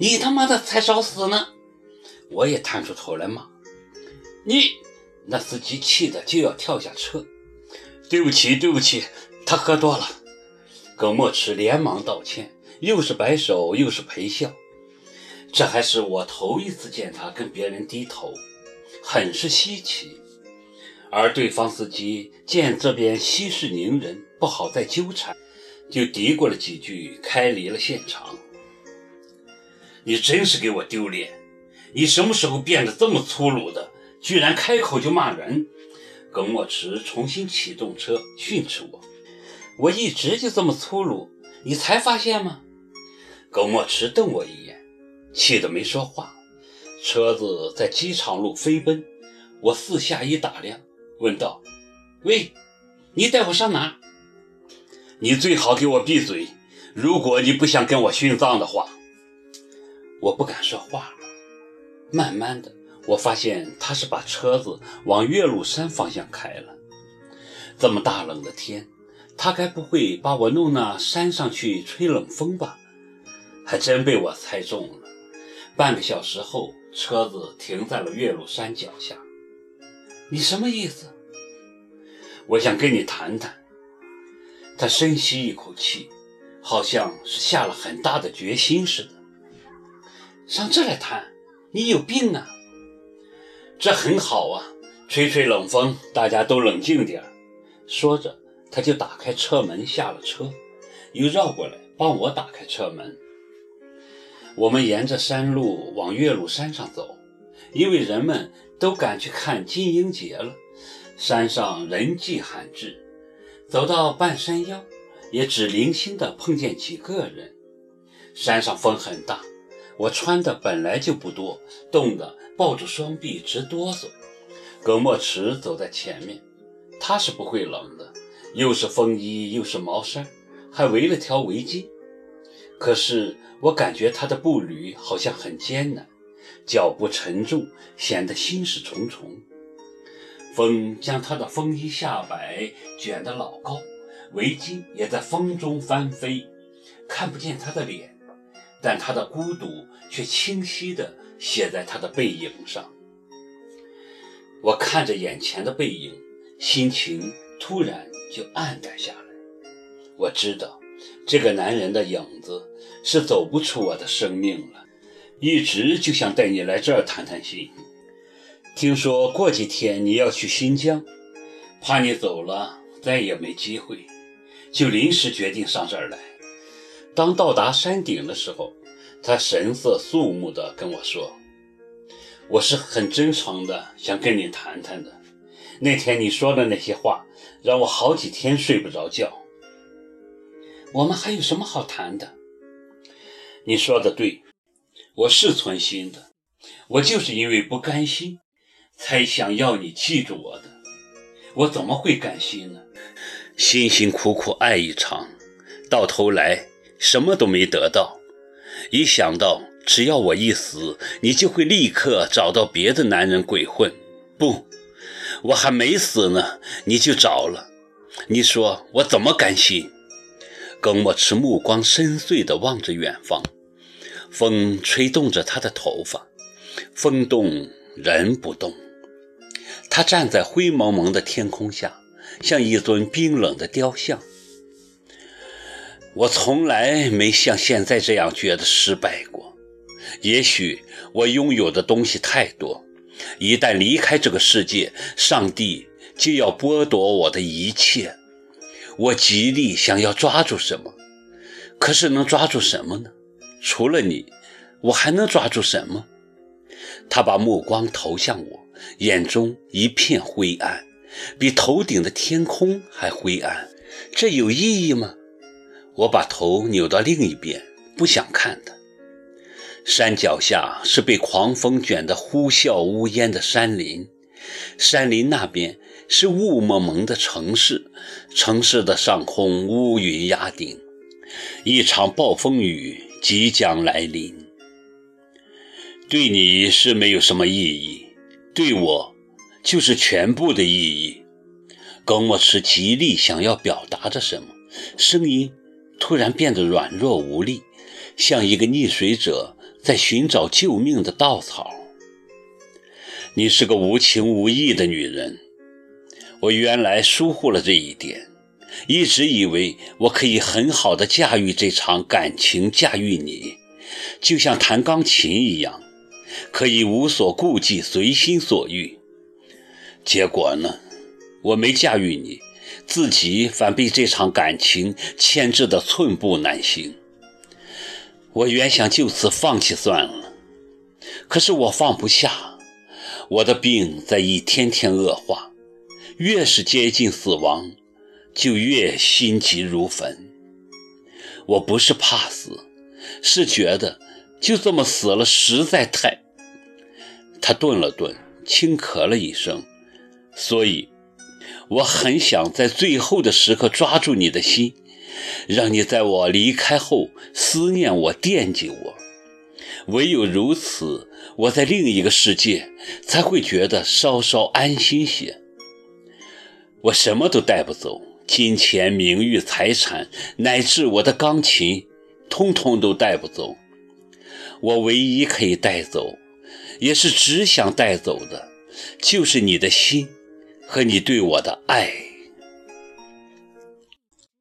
你他妈的才找死呢！我也探出头来骂你。那司机气得就要跳下车。对不起，对不起，他喝多了。耿墨池连忙道歉，又是摆手又是陪笑。这还是我头一次见他跟别人低头，很是稀奇。而对方司机见这边息事宁人，不好再纠缠，就嘀咕了几句，开离了现场。你真是给我丢脸！你什么时候变得这么粗鲁的？居然开口就骂人！耿墨池重新启动车，训斥我：“我一直就这么粗鲁，你才发现吗？”耿墨池瞪我一眼，气得没说话。车子在机场路飞奔，我四下一打量，问道：“喂，你带我上哪？”你最好给我闭嘴！如果你不想跟我殉葬的话。我不敢说话了，慢慢的，我发现他是把车子往岳麓山方向开了。这么大冷的天，他该不会把我弄那山上去吹冷风吧？还真被我猜中了。半个小时后，车子停在了岳麓山脚下。你什么意思？我想跟你谈谈。他深吸一口气，好像是下了很大的决心似的。上这来谈，你有病啊！这很好啊，吹吹冷风，大家都冷静点说着，他就打开车门下了车，又绕过来帮我打开车门。我们沿着山路往岳麓山上走，因为人们都赶去看金鹰节了，山上人迹罕至。走到半山腰，也只零星的碰见几个人。山上风很大。我穿的本来就不多，冻得抱住双臂直哆嗦。葛墨池走在前面，他是不会冷的，又是风衣又是毛衫，还围了条围巾。可是我感觉他的步履好像很艰难，脚步沉重，显得心事重重。风将他的风衣下摆卷得老高，围巾也在风中翻飞，看不见他的脸。但他的孤独却清晰地写在他的背影上。我看着眼前的背影，心情突然就暗淡下来。我知道，这个男人的影子是走不出我的生命了。一直就想带你来这儿谈谈心。听说过几天你要去新疆，怕你走了再也没机会，就临时决定上这儿来。当到达山顶的时候，他神色肃穆地跟我说：“我是很真诚的，想跟你谈谈的。那天你说的那些话，让我好几天睡不着觉。我们还有什么好谈的？你说的对，我是存心的，我就是因为不甘心，才想要你记住我的。我怎么会甘心呢？辛辛苦苦爱一场，到头来……”什么都没得到，一想到只要我一死，你就会立刻找到别的男人鬼混。不，我还没死呢，你就找了。你说我怎么甘心？耿墨池目光深邃地望着远方，风吹动着他的头发，风动人不动。他站在灰蒙蒙的天空下，像一尊冰冷的雕像。我从来没像现在这样觉得失败过。也许我拥有的东西太多，一旦离开这个世界，上帝就要剥夺我的一切。我极力想要抓住什么，可是能抓住什么呢？除了你，我还能抓住什么？他把目光投向我，眼中一片灰暗，比头顶的天空还灰暗。这有意义吗？我把头扭到另一边，不想看他。山脚下是被狂风卷得呼啸呜咽的山林，山林那边是雾蒙蒙的城市，城市的上空乌云压顶，一场暴风雨即将来临。对你是没有什么意义，对我就是全部的意义。耿墨池极力想要表达着什么，声音。突然变得软弱无力，像一个溺水者在寻找救命的稻草。你是个无情无义的女人，我原来疏忽了这一点，一直以为我可以很好的驾驭这场感情，驾驭你，就像弹钢琴一样，可以无所顾忌，随心所欲。结果呢，我没驾驭你，自己反被这场感情牵制得寸步难行。我原想就此放弃算了，可是我放不下。我的病在一天天恶化，越是接近死亡，就越心急如焚。我不是怕死，是觉得就这么死了实在太……他顿了顿，轻咳了一声。所以，我很想在最后的时刻抓住你的心，让你在我离开后思念我、惦记我。唯有如此，我在另一个世界才会觉得稍稍安心些。我什么都带不走，金钱、名誉、财产，乃至我的钢琴，通通都带不走。我唯一可以带走，也是只想带走的，就是你的心和你对我的爱。